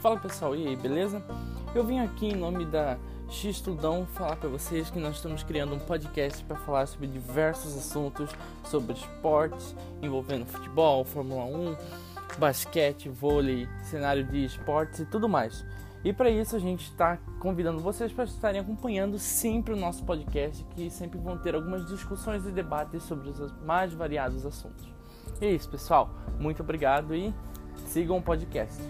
Fala pessoal, e aí, beleza? Eu vim aqui em nome da X Tudão falar para vocês que nós estamos criando um podcast para falar sobre diversos assuntos sobre esportes envolvendo futebol, Fórmula 1, basquete, vôlei, cenário de esportes e tudo mais. E para isso a gente está convidando vocês para estarem acompanhando sempre o nosso podcast, que sempre vão ter algumas discussões e debates sobre os mais variados assuntos. E é isso, pessoal. Muito obrigado e sigam o podcast.